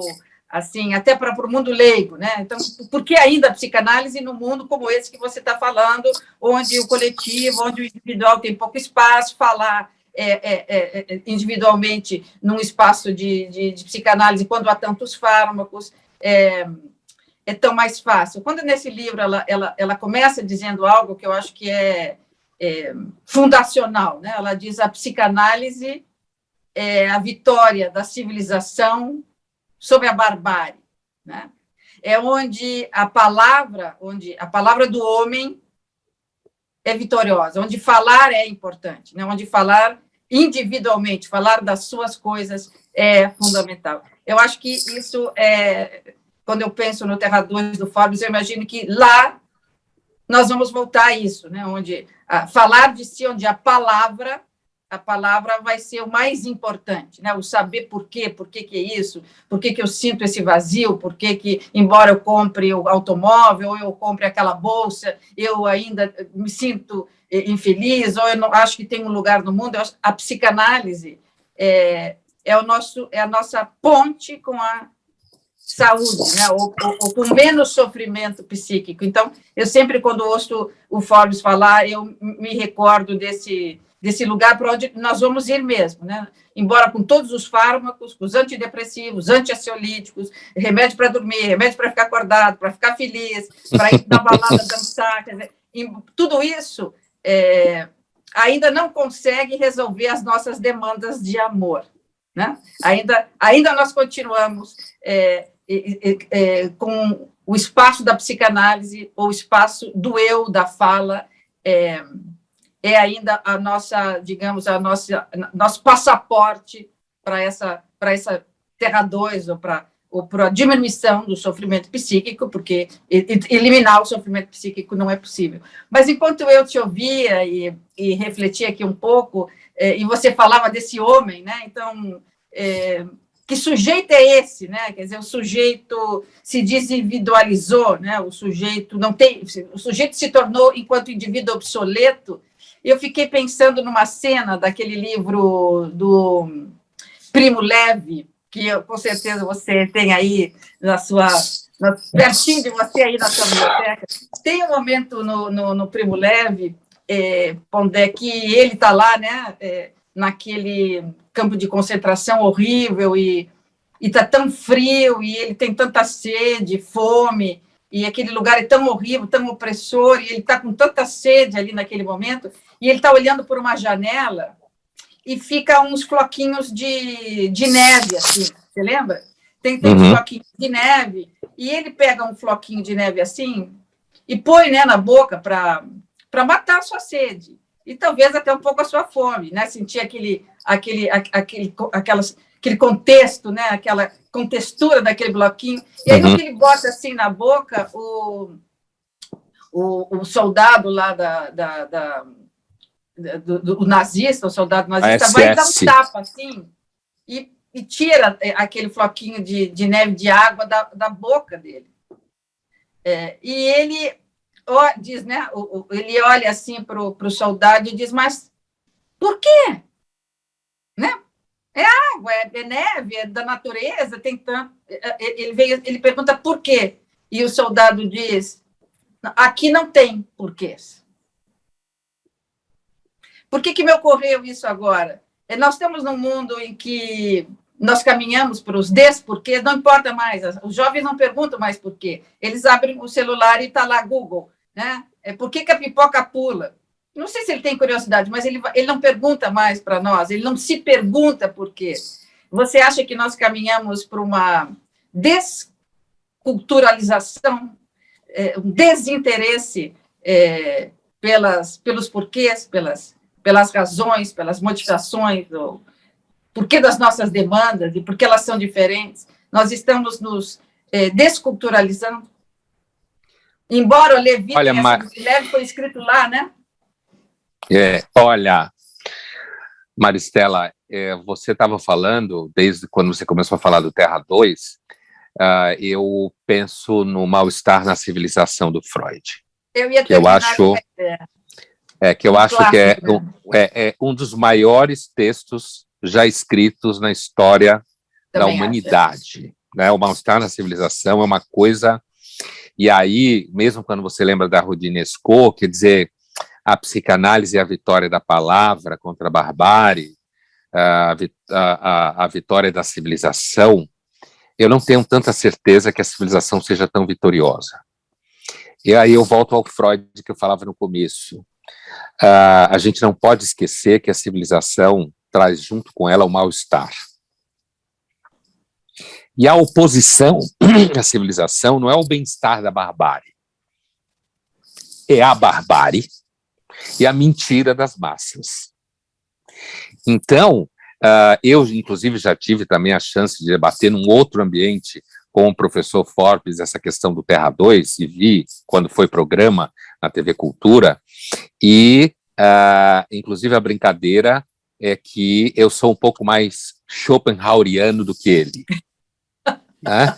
assim, até para o mundo leigo, né? Então, por que ainda a psicanálise no mundo como esse que você está falando, onde o coletivo, onde o individual tem pouco espaço, falar é é, é, é, individualmente num espaço de, de, de, psicanálise, quando há tantos fármacos, é, é, tão mais fácil. Quando nesse livro ela, ela, ela começa dizendo algo que eu acho que é, é fundacional, né? ela diz a psicanálise é a vitória da civilização sobre a barbárie, né? É onde a palavra, onde a palavra do homem é vitoriosa, onde falar é importante, né? onde falar individualmente, falar das suas coisas é fundamental. Eu acho que isso é, quando eu penso no Terra 2 do Forbes, eu imagino que lá nós vamos voltar a isso, né? onde a, falar de si, onde a palavra a palavra vai ser o mais importante, né? O saber por quê, por que, que é isso, por que, que eu sinto esse vazio, por que, que, embora eu compre o automóvel, ou eu compre aquela bolsa, eu ainda me sinto eh, infeliz, ou eu não acho que tem um lugar no mundo. Acho, a psicanálise é, é, o nosso, é a nossa ponte com a saúde, né? Ou, ou, ou, com menos sofrimento psíquico. Então, eu sempre, quando ouço o Forbes falar, eu me recordo desse desse lugar para onde nós vamos ir mesmo, né? Embora com todos os fármacos, com os antidepressivos, antiansiolíticos, remédio para dormir, remédio para ficar acordado, para ficar feliz, para ir na balada [laughs] dançar, dizer, tudo isso é, ainda não consegue resolver as nossas demandas de amor. Né? Ainda, ainda nós continuamos é, é, é, com o espaço da psicanálise, ou o espaço do eu, da fala, é, ainda a nossa, digamos, a nossa, nosso passaporte para essa, para essa Terra 2, ou para ou para a diminuição do sofrimento psíquico, porque eliminar o sofrimento psíquico não é possível. Mas enquanto eu te ouvia e, e refletia aqui um pouco, é, e você falava desse homem, né? Então, é, que sujeito é esse, né? Quer dizer, o sujeito se desindividualizou, né? O sujeito não tem, o sujeito se tornou enquanto indivíduo obsoleto. Eu fiquei pensando numa cena daquele livro do Primo Levi, que eu, com certeza você tem aí na sua na, pertinho de você aí na sua biblioteca. Tem um momento no, no, no Primo Leve, é que ele está lá, né? É, naquele campo de concentração horrível e está tão frio e ele tem tanta sede, fome e aquele lugar é tão horrível, tão opressor e ele está com tanta sede ali naquele momento e ele está olhando por uma janela e fica uns floquinhos de, de neve assim, você lembra? Tem, tem uhum. uns floquinhos de neve e ele pega um floquinho de neve assim e põe né, na boca para matar a sua sede e talvez até um pouco a sua fome, né? Sentir aquele, aquele, aquele, aquelas, aquele contexto, né? Aquela contextura daquele bloquinho. E aí, uhum. que ele bota assim na boca, o, o, o soldado lá da, da, da do, do, o nazista, o soldado nazista, vai dar um tapa assim e, e tira é, aquele floquinho de, de neve de água da, da boca dele. É, e ele diz, né? Ele olha assim para o soldado e diz, mas por quê? Né? É água, é, é neve, é da natureza, tem tanto. É, é, ele, veio, ele pergunta por quê? E o soldado diz: aqui não tem porquês. Por que, que me ocorreu isso agora? Nós estamos num mundo em que nós caminhamos para os desporquês, não importa mais, os jovens não perguntam mais por quê. Eles abrem o celular e está lá Google né? É, por que, que a pipoca pula? Não sei se ele tem curiosidade, mas ele, ele não pergunta mais para nós, ele não se pergunta por quê. Você acha que nós caminhamos para uma desculturalização, é, um desinteresse é, pelas, pelos porquês, pelas, pelas razões, pelas motivações, o porquê das nossas demandas e por que elas são diferentes? Nós estamos nos é, desculturalizando Embora o Levi olha, Mar... Levi foi escrito lá, né? É, olha, Maristela, é, você estava falando, desde quando você começou a falar do Terra 2, uh, ah, eu penso no mal-estar na civilização do Freud. Eu ia que eu acho é, que eu acho que é, né? um, é, é, um dos maiores textos já escritos na história Também da humanidade. Acho. Né? O mal-estar na civilização é uma coisa e aí, mesmo quando você lembra da Rodinesco, quer dizer, a psicanálise é a vitória da palavra contra a barbárie, a, a, a vitória da civilização, eu não tenho tanta certeza que a civilização seja tão vitoriosa. E aí eu volto ao Freud que eu falava no começo. Uh, a gente não pode esquecer que a civilização traz junto com ela o mal-estar. E a oposição [clears throat] à civilização não é o bem-estar da barbárie, é a barbárie e a mentira das massas. Então, uh, eu, inclusive, já tive também a chance de debater num outro ambiente com o professor Forbes essa questão do Terra 2, e vi quando foi programa na TV Cultura, e, uh, inclusive, a brincadeira é que eu sou um pouco mais Schopenhaueriano do que ele. [laughs] Né?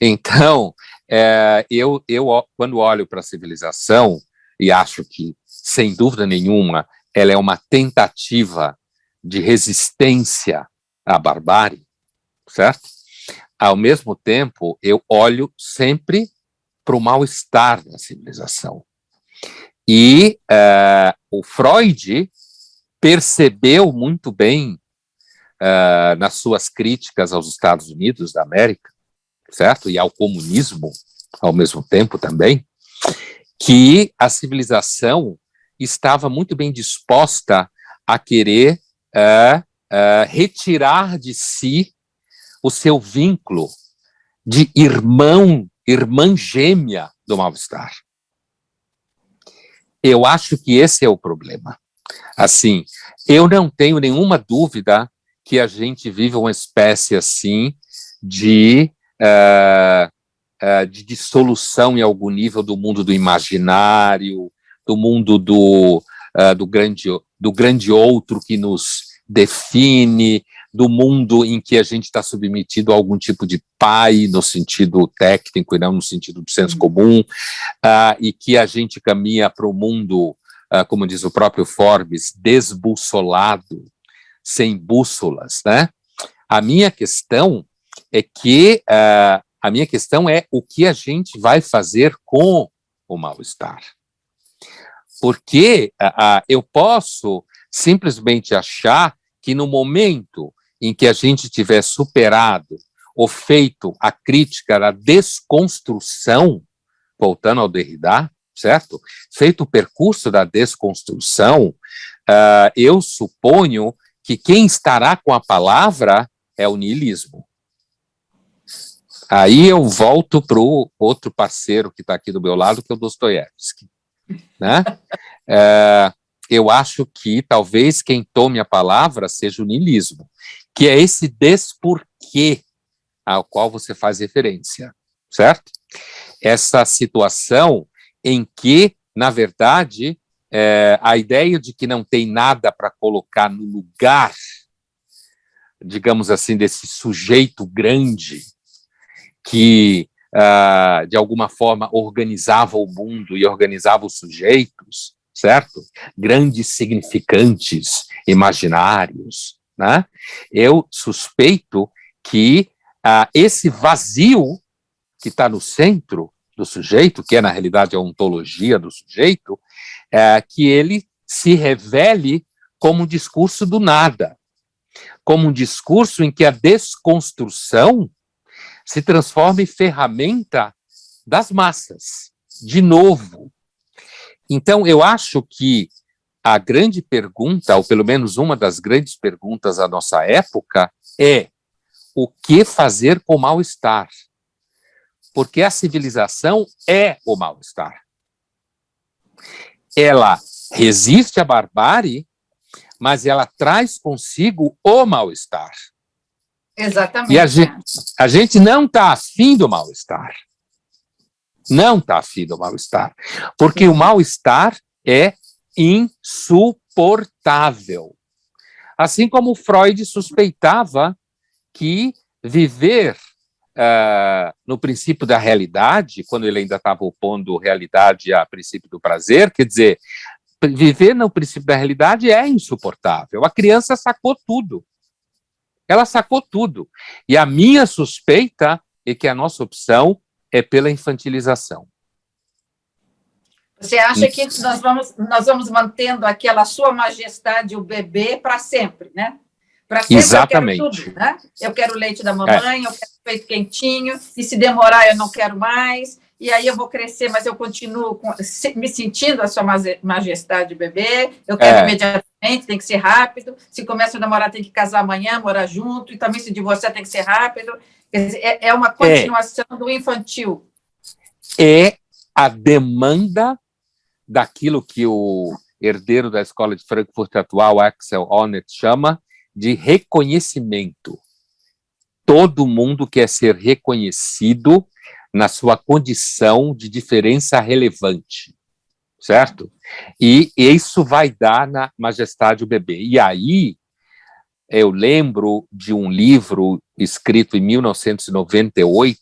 Então, é, eu, eu, quando olho para a civilização, e acho que, sem dúvida nenhuma, ela é uma tentativa de resistência à barbárie, certo? Ao mesmo tempo, eu olho sempre para o mal-estar da civilização. E uh, o Freud percebeu muito bem, uh, nas suas críticas aos Estados Unidos da América, certo? E ao comunismo ao mesmo tempo também, que a civilização estava muito bem disposta a querer uh, uh, retirar de si o seu vínculo de irmão, irmã gêmea do mal-estar. Eu acho que esse é o problema. Assim, eu não tenho nenhuma dúvida que a gente vive uma espécie assim de, uh, uh, de dissolução em algum nível do mundo do imaginário, do mundo do, uh, do, grande, do grande outro que nos define, do mundo em que a gente está submetido a algum tipo de pai, no sentido técnico e não no sentido do senso uhum. comum, uh, e que a gente caminha para o mundo, uh, como diz o próprio Forbes, desbussolado, sem bússolas, né? A minha questão é que uh, a minha questão é o que a gente vai fazer com o mal-estar. Porque eu posso simplesmente achar que no momento em que a gente tiver superado ou feito a crítica da desconstrução, voltando ao Derrida, certo? Feito o percurso da desconstrução, uh, eu suponho que quem estará com a palavra é o niilismo. Aí eu volto para o outro parceiro que está aqui do meu lado, que é o Dostoiévski. Né? É, eu acho que talvez quem tome a palavra seja o niilismo, que é esse desporquê ao qual você faz referência, certo? Essa situação em que, na verdade, é, a ideia de que não tem nada para colocar no lugar, digamos assim, desse sujeito grande que, uh, de alguma forma, organizava o mundo e organizava os sujeitos, certo? Grandes significantes imaginários, né? Eu suspeito que uh, esse vazio que está no centro do sujeito, que é na realidade a ontologia do sujeito, é, que ele se revele como um discurso do nada, como um discurso em que a desconstrução se transforma em ferramenta das massas, de novo. Então, eu acho que a grande pergunta, ou pelo menos uma das grandes perguntas da nossa época, é o que fazer com o mal-estar? Porque a civilização é o mal-estar. Ela resiste à barbárie, mas ela traz consigo o mal-estar. Exatamente. E a gente, a gente não está afim do mal-estar. Não está afim do mal-estar. Porque o mal-estar é insuportável. Assim como Freud suspeitava que viver uh, no princípio da realidade, quando ele ainda estava opondo realidade a princípio do prazer, quer dizer, viver no princípio da realidade é insuportável. A criança sacou tudo. Ela sacou tudo. E a minha suspeita é que a nossa opção é pela infantilização. Você acha que nós vamos, nós vamos mantendo aquela sua majestade, o bebê, para sempre, né? Para sempre Exatamente. eu quero tudo, né? Eu quero o leite da mamãe, é. eu quero o peito quentinho, e se demorar eu não quero mais, e aí eu vou crescer, mas eu continuo com, me sentindo a sua majestade bebê, eu quero é. imediatamente, tem que ser rápido, se começa a namorar tem que casar amanhã, morar junto, e também se divorciar tem que ser rápido, dizer, é, é, uma é. continuação é. do infantil. É a demanda daquilo que o herdeiro da escola de Frankfurt atual, Axel Honneth, chama de reconhecimento. Todo mundo quer ser reconhecido na sua condição de diferença relevante, certo? E isso vai dar na majestade o bebê. E aí, eu lembro de um livro escrito em 1998,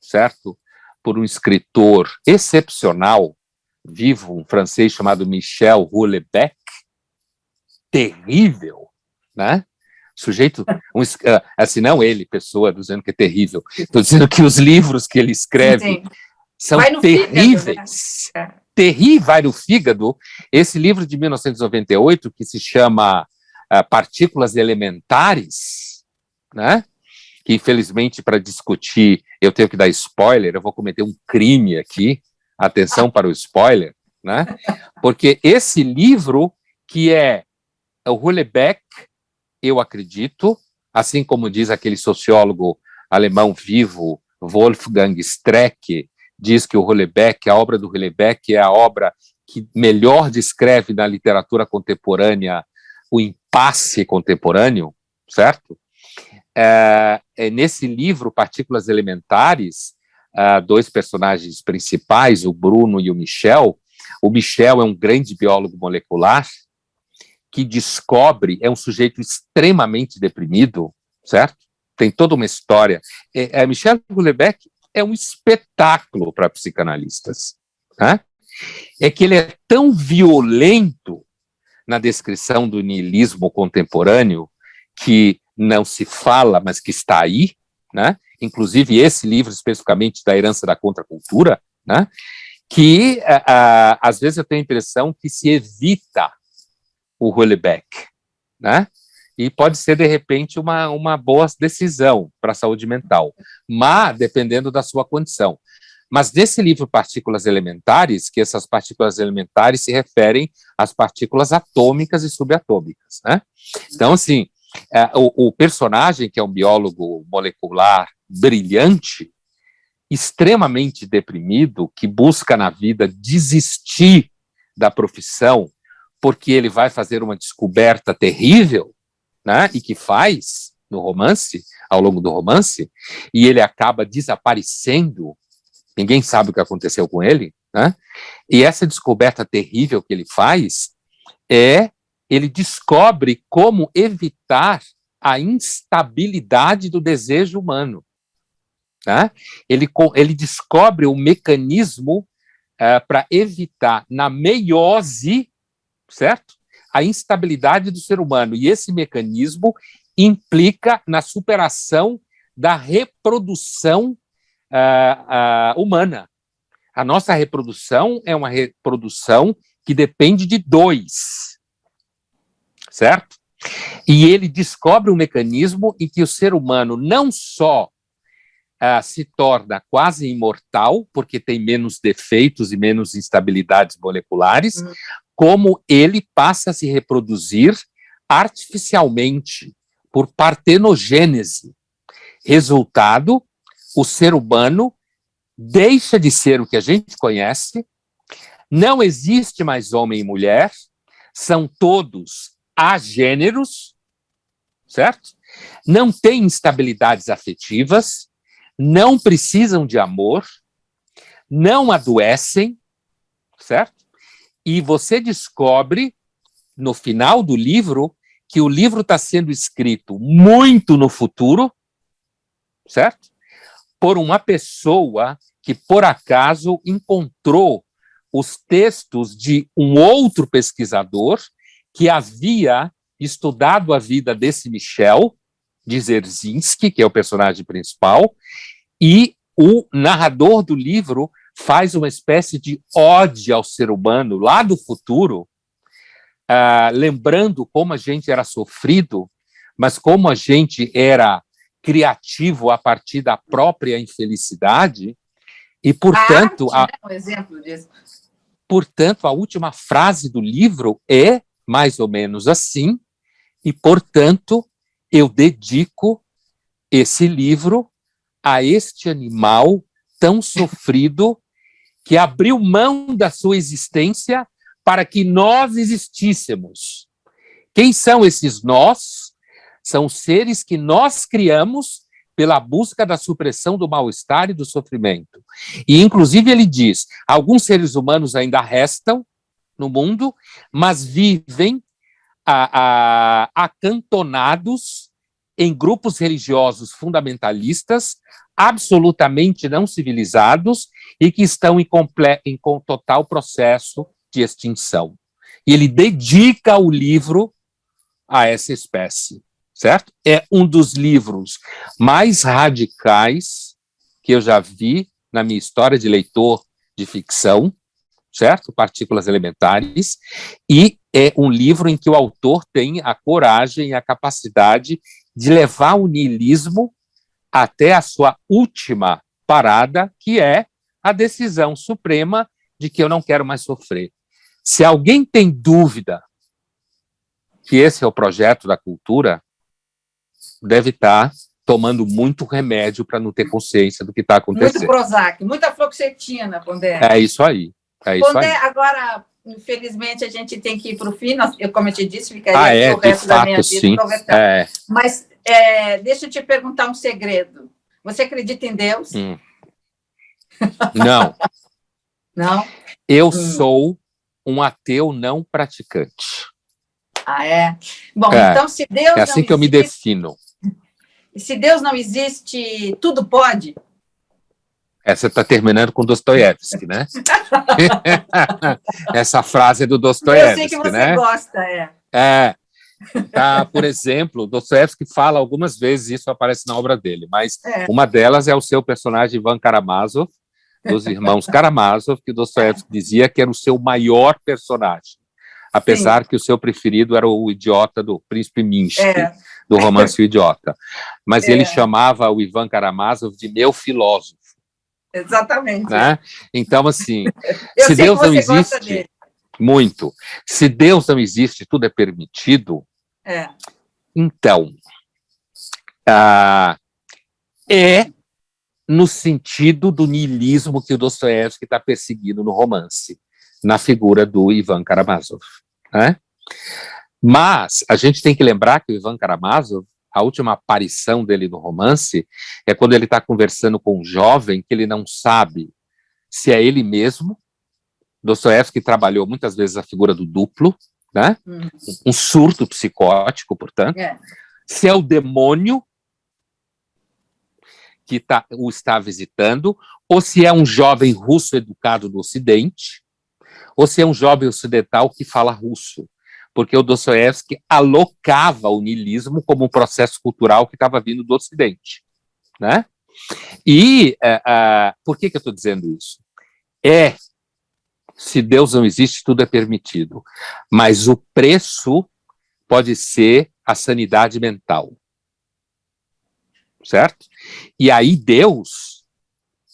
certo? Por um escritor excepcional, vivo, um francês chamado Michel Houellebecq, terrível, né? Sujeito, um, ah, assim, não ele, pessoa, dizendo que é terrível. Estou dizendo que os livros que ele escreve Sim. são terríveis. Fígado, né? Terrível, vai no fígado. Esse livro de 1998, que se chama uh, Partículas Elementares, né? que infelizmente para discutir eu tenho que dar spoiler, eu vou cometer um crime aqui, atenção para o spoiler, né? Porque esse livro, que é o Hulebeck, eu acredito, assim como diz aquele sociólogo alemão vivo, Wolfgang Streck, diz que o Hollebeck, a obra do Hollebeck é a obra que melhor descreve na literatura contemporânea o impasse contemporâneo, certo? É, é nesse livro, Partículas Elementares, uh, dois personagens principais, o Bruno e o Michel. O Michel é um grande biólogo molecular que descobre, é um sujeito extremamente deprimido, certo? Tem toda uma história. É, é, Michel Houellebecq é um espetáculo para psicanalistas. Né? É que ele é tão violento na descrição do niilismo contemporâneo que não se fala, mas que está aí, né? inclusive esse livro especificamente da herança da contracultura, né? que às vezes eu tenho a impressão que se evita o Houellebecq, né? E pode ser, de repente, uma, uma boa decisão para a saúde mental, mas dependendo da sua condição. Mas nesse livro Partículas Elementares, que essas partículas elementares se referem às partículas atômicas e subatômicas, né? Então, assim, é, o, o personagem, que é um biólogo molecular brilhante, extremamente deprimido, que busca na vida desistir da profissão porque ele vai fazer uma descoberta terrível, né? E que faz no romance, ao longo do romance, e ele acaba desaparecendo. Ninguém sabe o que aconteceu com ele, né? E essa descoberta terrível que ele faz é ele descobre como evitar a instabilidade do desejo humano. Né? Ele, ele descobre o mecanismo uh, eh, para evitar, na meiose, certo? A instabilidade do ser humano. E esse mecanismo implica na superação da reprodução uh, uh, humana. A nossa reprodução é uma reprodução que depende de dois, certo? E ele descobre um mecanismo em que o ser humano não só uh, se torna quase imortal, porque tem menos defeitos e menos instabilidades moleculares, uhum. Como ele passa a se reproduzir artificialmente, por partenogênese. Resultado, o ser humano deixa de ser o que a gente conhece, não existe mais homem e mulher, são todos agêneros, certo? Não tem instabilidades afetivas, não precisam de amor, não adoecem, certo? E você descobre, no final do livro, que o livro está sendo escrito muito no futuro, certo? Por uma pessoa que, por acaso, encontrou os textos de um outro pesquisador que havia estudado a vida desse Michel, de Zerzinski, que é o personagem principal, e o narrador do livro faz uma espécie de ode ao ser humano lá do futuro, uh, lembrando como a gente era sofrido, mas como a gente era criativo a partir da própria infelicidade, e portanto, a, arte, a, né? um exemplo disso. portanto, a última frase do livro é mais ou menos assim, e portanto eu dedico esse livro a este animal tão sofrido que abriu mão da sua existência para que nós existíssemos. Quem são esses nós? São seres que nós criamos pela busca da supressão do mal-estar e do sofrimento. E, inclusive, ele diz: alguns seres humanos ainda restam no mundo, mas vivem a, a, acantonados em grupos religiosos fundamentalistas, absolutamente não civilizados e que estão em, em total processo de extinção. E ele dedica o livro a essa espécie, certo? É um dos livros mais radicais que eu já vi na minha história de leitor de ficção, certo? Partículas Elementares, e é um livro em que o autor tem a coragem e a capacidade de levar o niilismo até a sua última parada, que é a decisão suprema de que eu não quero mais sofrer. Se alguém tem dúvida que esse é o projeto da cultura, deve estar tá tomando muito remédio para não ter consciência do que está acontecendo. Muito Prozac, muita fluoxetina, Pondé. É isso aí. É isso Pondé, aí. agora, infelizmente, a gente tem que ir para o fim. Eu, como eu te disse, ficaria ah, é, o resto fato, da minha sim. vida é. Mas é, deixa eu te perguntar um segredo. Você acredita em Deus? Hum. Não. [laughs] não? Eu hum. sou um ateu não praticante. Ah, é? Bom, é. então se Deus. É assim que existe, eu me defino. [laughs] Se Deus não existe, tudo pode? Essa está terminando com Dostoiévski, né? [laughs] Essa frase é do Dostoiévski, né? Eu sei que você né? gosta, é. É. Tá, por exemplo, Dostoiévski fala algumas vezes, isso aparece na obra dele, mas é. uma delas é o seu personagem Ivan Karamazov, dos irmãos Karamazov, que Dostoiévski dizia que era o seu maior personagem, apesar Sim. que o seu preferido era o idiota do Príncipe Minsky, é. do romance O Idiota. Mas é. ele chamava o Ivan Karamazov de meu filósofo. Exatamente. Né? Então, assim, [laughs] se Deus não existe, muito. Se Deus não existe, tudo é permitido. É. Então, ah, é no sentido do niilismo que o Dostoiévski está perseguindo no romance, na figura do Ivan Karamazov. Né? Mas a gente tem que lembrar que o Ivan Karamazov, a última aparição dele no romance, é quando ele está conversando com um jovem que ele não sabe se é ele mesmo Dostoiévski trabalhou muitas vezes a figura do duplo, né? Uhum. Um surto psicótico, portanto. É. Se é o demônio que tá, o está visitando, ou se é um jovem russo educado do Ocidente, ou se é um jovem ocidental que fala russo. Porque o Dostoiévski alocava o niilismo como um processo cultural que estava vindo do Ocidente. Né? E uh, uh, por que, que eu estou dizendo isso? É se Deus não existe, tudo é permitido. Mas o preço pode ser a sanidade mental. Certo? E aí Deus,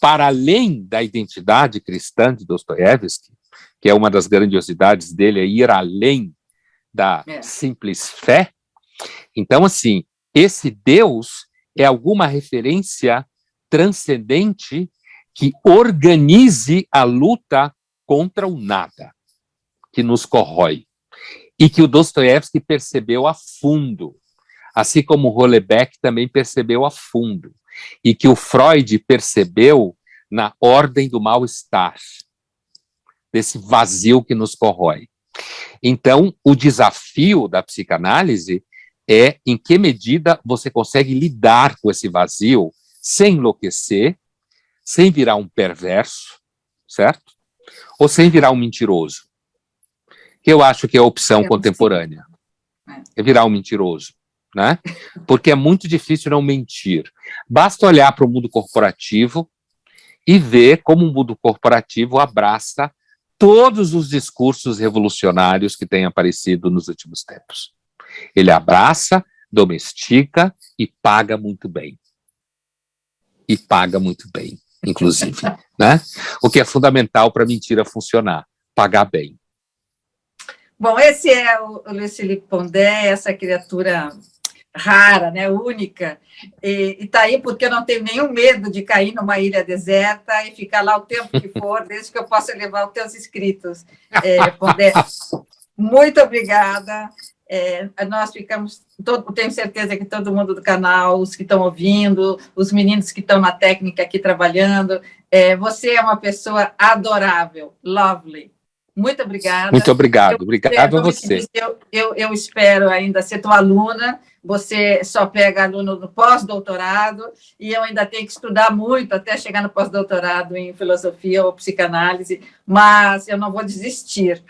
para além da identidade cristã de Dostoiévski, que é uma das grandiosidades dele, é ir além da é. simples fé. Então, assim, esse Deus é alguma referência transcendente que organize a luta contra o nada que nos corrói e que o Dostoiévski percebeu a fundo, assim como o Rolebeck também percebeu a fundo e que o Freud percebeu na ordem do mal-estar, desse vazio que nos corrói. Então, o desafio da psicanálise é em que medida você consegue lidar com esse vazio sem enlouquecer, sem virar um perverso, certo? ou sem virar um mentiroso? Que eu acho que é a opção é contemporânea. É virar um mentiroso, né? Porque é muito difícil não mentir. Basta olhar para o mundo corporativo e ver como o mundo corporativo abraça todos os discursos revolucionários que têm aparecido nos últimos tempos. Ele abraça, domestica e paga muito bem. E paga muito bem inclusive, né? O que é fundamental para a mentira funcionar, pagar bem. Bom, esse é o Luiz Felipe Pondé, essa criatura rara, né, única, e está aí porque eu não tenho nenhum medo de cair numa ilha deserta e ficar lá o tempo que for, desde que eu possa levar os teus escritos. É, Pondé, muito obrigada. É, nós ficamos, todo, tenho certeza que todo mundo do canal, os que estão ouvindo, os meninos que estão na técnica aqui trabalhando, é, você é uma pessoa adorável, lovely. Muito obrigada. Muito obrigado, eu, obrigado a você. Eu, eu, eu, espero ainda ser tua aluna, você só pega aluno no pós-doutorado, e eu ainda tenho que estudar muito até chegar no pós-doutorado em filosofia ou psicanálise, mas eu não vou desistir.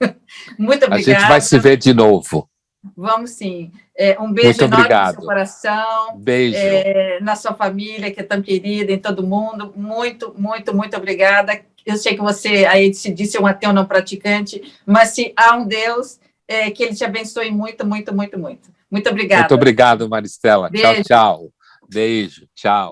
[laughs] Muito obrigada. A gente vai se ver de novo. Vamos sim. É, um beijo Muito enorme obrigado. no seu coração. Beijo. É, na sua família, que é tão querida, em todo mundo. Muito, muito, muito obrigada. Eu sei que você aí se disse um ateu não praticante, mas se há um Deus, é, que ele te abençoe muito, muito, muito, muito. Muito obrigada. Muito obrigado, Maristela. Beijo. Tchau, tchau. Beijo, tchau.